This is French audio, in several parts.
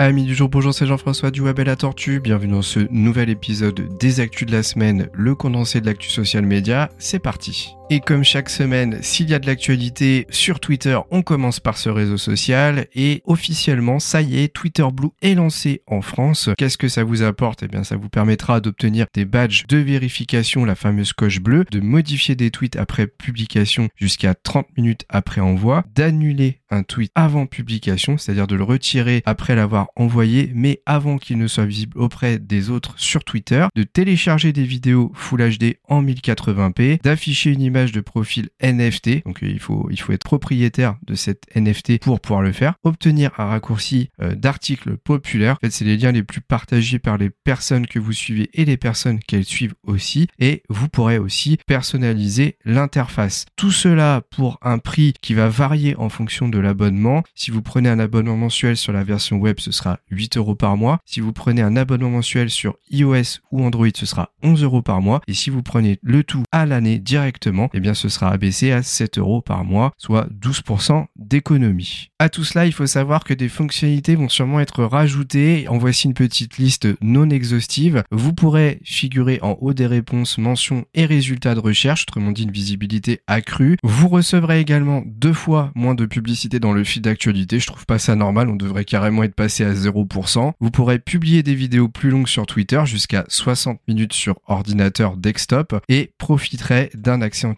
Amis du jour, bonjour, c'est Jean-François du Web et la Tortue. Bienvenue dans ce nouvel épisode des Actus de la semaine, le condensé de l'actu social média. C'est parti. Et comme chaque semaine, s'il y a de l'actualité sur Twitter, on commence par ce réseau social et officiellement, ça y est, Twitter Blue est lancé en France. Qu'est-ce que ça vous apporte? Eh bien, ça vous permettra d'obtenir des badges de vérification, la fameuse coche bleue, de modifier des tweets après publication jusqu'à 30 minutes après envoi, d'annuler un tweet avant publication, c'est-à-dire de le retirer après l'avoir envoyé, mais avant qu'il ne soit visible auprès des autres sur Twitter, de télécharger des vidéos Full HD en 1080p, d'afficher une image de profil NFT. Donc euh, il faut, il faut être propriétaire de cette NFT pour pouvoir le faire. Obtenir un raccourci euh, d'articles populaires. Fait, c'est les liens les plus partagés par les personnes que vous suivez et les personnes qu'elles suivent aussi. Et vous pourrez aussi personnaliser l'interface. Tout cela pour un prix qui va varier en fonction de l'abonnement. Si vous prenez un abonnement mensuel sur la version web, ce sera 8 euros par mois. Si vous prenez un abonnement mensuel sur iOS ou Android, ce sera 11 euros par mois. Et si vous prenez le tout à l'année directement, eh bien ce sera abaissé à 7 euros par mois, soit 12% d'économie. À tout cela, il faut savoir que des fonctionnalités vont sûrement être rajoutées. En voici une petite liste non exhaustive. Vous pourrez figurer en haut des réponses, mentions et résultats de recherche, autrement dit une visibilité accrue. Vous recevrez également deux fois moins de publicité dans le feed d'actualité. Je trouve pas ça normal, on devrait carrément être passé à 0%. Vous pourrez publier des vidéos plus longues sur Twitter, jusqu'à 60 minutes sur ordinateur desktop, et profiterez d'un accès en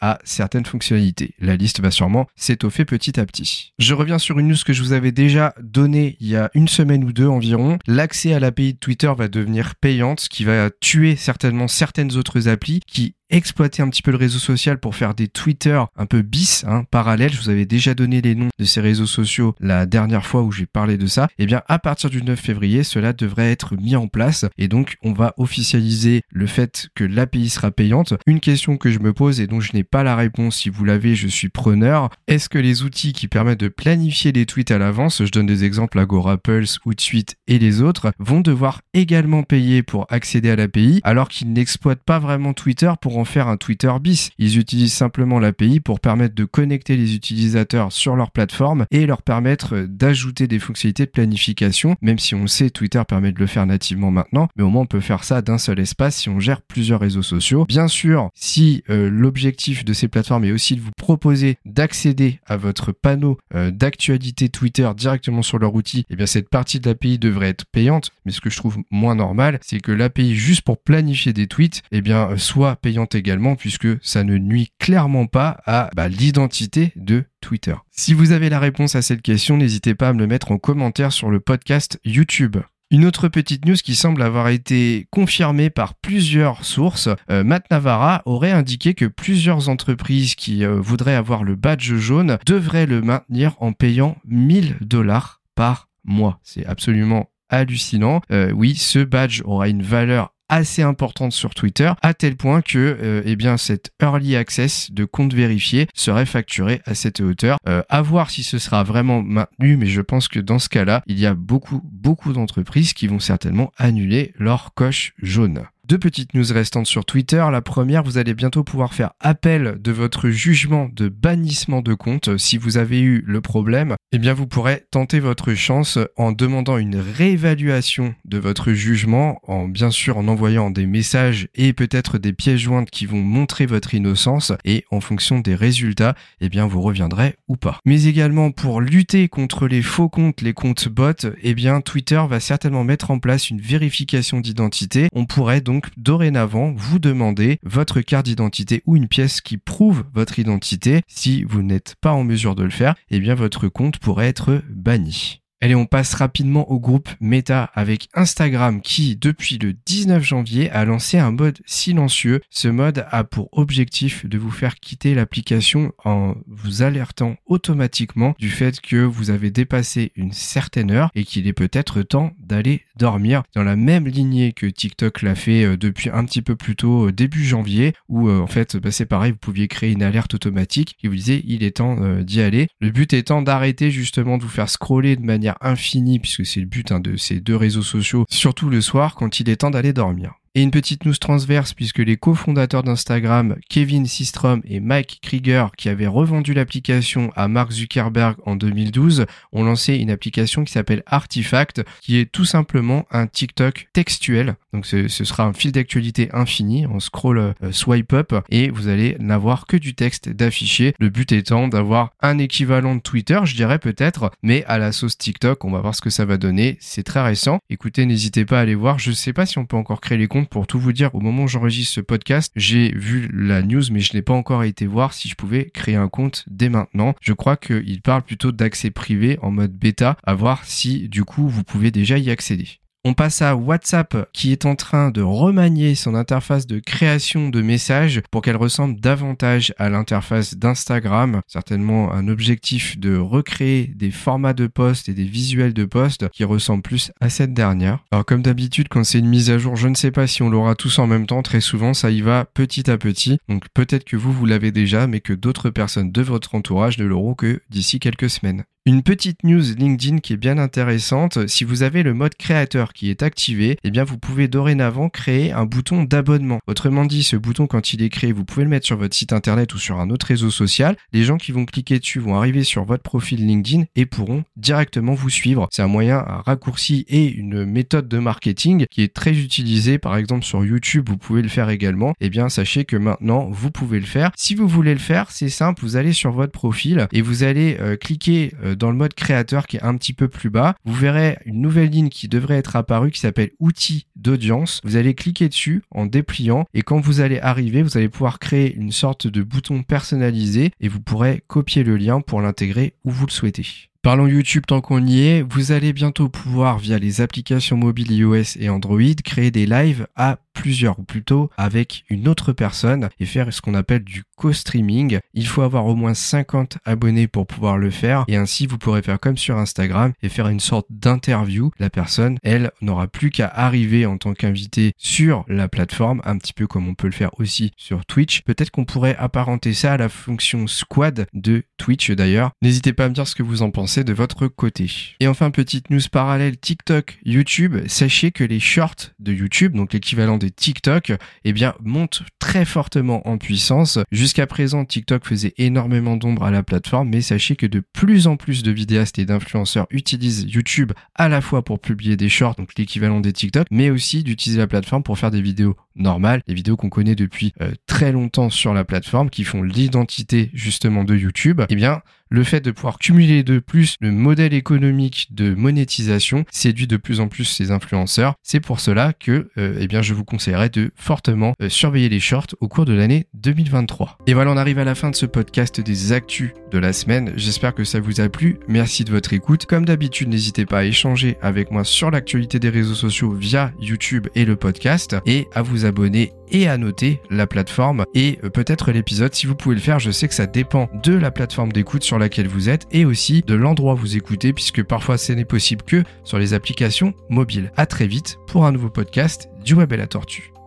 à certaines fonctionnalités. La liste va sûrement s'étoffer petit à petit. Je reviens sur une news que je vous avais déjà donnée il y a une semaine ou deux environ. L'accès à l'API de Twitter va devenir payante, ce qui va tuer certainement certaines autres applis qui exploiter un petit peu le réseau social pour faire des Twitter un peu bis, hein, parallèles. Je vous avais déjà donné les noms de ces réseaux sociaux la dernière fois où j'ai parlé de ça. Et eh bien, à partir du 9 février, cela devrait être mis en place. Et donc, on va officialiser le fait que l'API sera payante. Une question que je me pose et dont je n'ai pas la réponse, si vous l'avez, je suis preneur. Est-ce que les outils qui permettent de planifier les tweets à l'avance, je donne des exemples Agora Pulse, Hootsuite et les autres, vont devoir également payer pour accéder à l'API alors qu'ils n'exploitent pas vraiment Twitter pour faire un Twitter bis. Ils utilisent simplement l'API pour permettre de connecter les utilisateurs sur leur plateforme et leur permettre d'ajouter des fonctionnalités de planification, même si on sait Twitter permet de le faire nativement maintenant, mais au moins on peut faire ça d'un seul espace si on gère plusieurs réseaux sociaux. Bien sûr, si euh, l'objectif de ces plateformes est aussi de vous proposer d'accéder à votre panneau euh, d'actualité Twitter directement sur leur outil, et eh bien cette partie de l'API devrait être payante, mais ce que je trouve moins normal, c'est que l'API juste pour planifier des tweets, et eh bien soit payante également puisque ça ne nuit clairement pas à bah, l'identité de Twitter. Si vous avez la réponse à cette question, n'hésitez pas à me le mettre en commentaire sur le podcast YouTube. Une autre petite news qui semble avoir été confirmée par plusieurs sources, euh, Matt Navarra aurait indiqué que plusieurs entreprises qui euh, voudraient avoir le badge jaune devraient le maintenir en payant 1000 dollars par mois. C'est absolument hallucinant. Euh, oui, ce badge aura une valeur assez importante sur Twitter, à tel point que euh, eh bien cet early access de compte vérifié serait facturé à cette hauteur. Euh, à voir si ce sera vraiment maintenu, mais je pense que dans ce cas-là, il y a beaucoup beaucoup d'entreprises qui vont certainement annuler leur coche jaune. Deux petites news restantes sur Twitter. La première, vous allez bientôt pouvoir faire appel de votre jugement de bannissement de compte. Si vous avez eu le problème, eh bien vous pourrez tenter votre chance en demandant une réévaluation de votre jugement, en bien sûr en envoyant des messages et peut-être des pièces jointes qui vont montrer votre innocence et en fonction des résultats, eh bien vous reviendrez ou pas. Mais également pour lutter contre les faux comptes, les comptes bots, eh bien Twitter va certainement mettre en place une vérification d'identité. On pourrait donc donc dorénavant vous demandez votre carte d'identité ou une pièce qui prouve votre identité. Si vous n'êtes pas en mesure de le faire, eh bien votre compte pourrait être banni. Allez, on passe rapidement au groupe Meta avec Instagram qui, depuis le 19 janvier, a lancé un mode silencieux. Ce mode a pour objectif de vous faire quitter l'application en vous alertant automatiquement du fait que vous avez dépassé une certaine heure et qu'il est peut-être temps d'aller dormir. Dans la même lignée que TikTok l'a fait euh, depuis un petit peu plus tôt, euh, début janvier, où euh, en fait bah, c'est pareil, vous pouviez créer une alerte automatique qui vous disait il est temps d'y aller. Le but étant d'arrêter justement de vous faire scroller de manière infinie, puisque c'est le but hein, de ces deux réseaux sociaux, surtout le soir quand il est temps d'aller dormir. Et une petite news transverse puisque les cofondateurs d'Instagram, Kevin Systrom et Mike Krieger, qui avaient revendu l'application à Mark Zuckerberg en 2012, ont lancé une application qui s'appelle Artifact, qui est tout simplement un TikTok textuel. Donc ce, sera un fil d'actualité infini, on scroll euh, swipe up et vous allez n'avoir que du texte d'afficher. Le but étant d'avoir un équivalent de Twitter, je dirais peut-être, mais à la sauce TikTok, on va voir ce que ça va donner. C'est très récent. Écoutez, n'hésitez pas à aller voir. Je sais pas si on peut encore créer les comptes pour tout vous dire. Au moment où j'enregistre ce podcast, j'ai vu la news, mais je n'ai pas encore été voir si je pouvais créer un compte dès maintenant. Je crois qu'il parle plutôt d'accès privé en mode bêta, à voir si du coup vous pouvez déjà y accéder. On passe à WhatsApp qui est en train de remanier son interface de création de messages pour qu'elle ressemble davantage à l'interface d'Instagram. Certainement un objectif de recréer des formats de posts et des visuels de posts qui ressemblent plus à cette dernière. Alors comme d'habitude quand c'est une mise à jour, je ne sais pas si on l'aura tous en même temps. Très souvent ça y va petit à petit. Donc peut-être que vous vous l'avez déjà mais que d'autres personnes de votre entourage ne l'auront que d'ici quelques semaines. Une petite news LinkedIn qui est bien intéressante. Si vous avez le mode créateur qui est activé, eh bien vous pouvez dorénavant créer un bouton d'abonnement. Autrement dit, ce bouton quand il est créé, vous pouvez le mettre sur votre site internet ou sur un autre réseau social. Les gens qui vont cliquer dessus vont arriver sur votre profil LinkedIn et pourront directement vous suivre. C'est un moyen, un raccourci et une méthode de marketing qui est très utilisée par exemple sur YouTube, vous pouvez le faire également. Eh bien sachez que maintenant vous pouvez le faire. Si vous voulez le faire, c'est simple, vous allez sur votre profil et vous allez euh, cliquer euh, dans le mode créateur qui est un petit peu plus bas, vous verrez une nouvelle ligne qui devrait être apparue qui s'appelle outils d'audience. Vous allez cliquer dessus en dépliant et quand vous allez arriver, vous allez pouvoir créer une sorte de bouton personnalisé et vous pourrez copier le lien pour l'intégrer où vous le souhaitez. Parlons YouTube tant qu'on y est, vous allez bientôt pouvoir via les applications mobiles iOS et Android créer des lives à plusieurs ou plutôt avec une autre personne et faire ce qu'on appelle du co-streaming. Il faut avoir au moins 50 abonnés pour pouvoir le faire et ainsi vous pourrez faire comme sur Instagram et faire une sorte d'interview. La personne, elle, n'aura plus qu'à arriver en tant qu'invité sur la plateforme, un petit peu comme on peut le faire aussi sur Twitch. Peut-être qu'on pourrait apparenter ça à la fonction squad de Twitch d'ailleurs. N'hésitez pas à me dire ce que vous en pensez de votre côté. Et enfin, petite news parallèle TikTok, YouTube. Sachez que les shorts de YouTube, donc l'équivalent des TikTok, eh bien, monte très fortement en puissance. Jusqu'à présent, TikTok faisait énormément d'ombre à la plateforme, mais sachez que de plus en plus de vidéastes et d'influenceurs utilisent YouTube à la fois pour publier des shorts, donc l'équivalent des TikTok, mais aussi d'utiliser la plateforme pour faire des vidéos normales, des vidéos qu'on connaît depuis euh, très longtemps sur la plateforme, qui font l'identité justement de YouTube. Eh bien, le fait de pouvoir cumuler de plus le modèle économique de monétisation séduit de plus en plus ces influenceurs. C'est pour cela que euh, eh bien, je vous conseillerais de fortement euh, surveiller les shorts au cours de l'année 2023. Et voilà, on arrive à la fin de ce podcast des actus de la semaine. J'espère que ça vous a plu. Merci de votre écoute. Comme d'habitude, n'hésitez pas à échanger avec moi sur l'actualité des réseaux sociaux via YouTube et le podcast et à vous abonner et à noter la plateforme et euh, peut-être l'épisode si vous pouvez le faire. Je sais que ça dépend de la plateforme d'écoute sur laquelle vous êtes et aussi de l'endroit où vous écoutez puisque parfois ce n'est possible que sur les applications mobiles. À très vite pour un nouveau podcast du Web et la Tortue.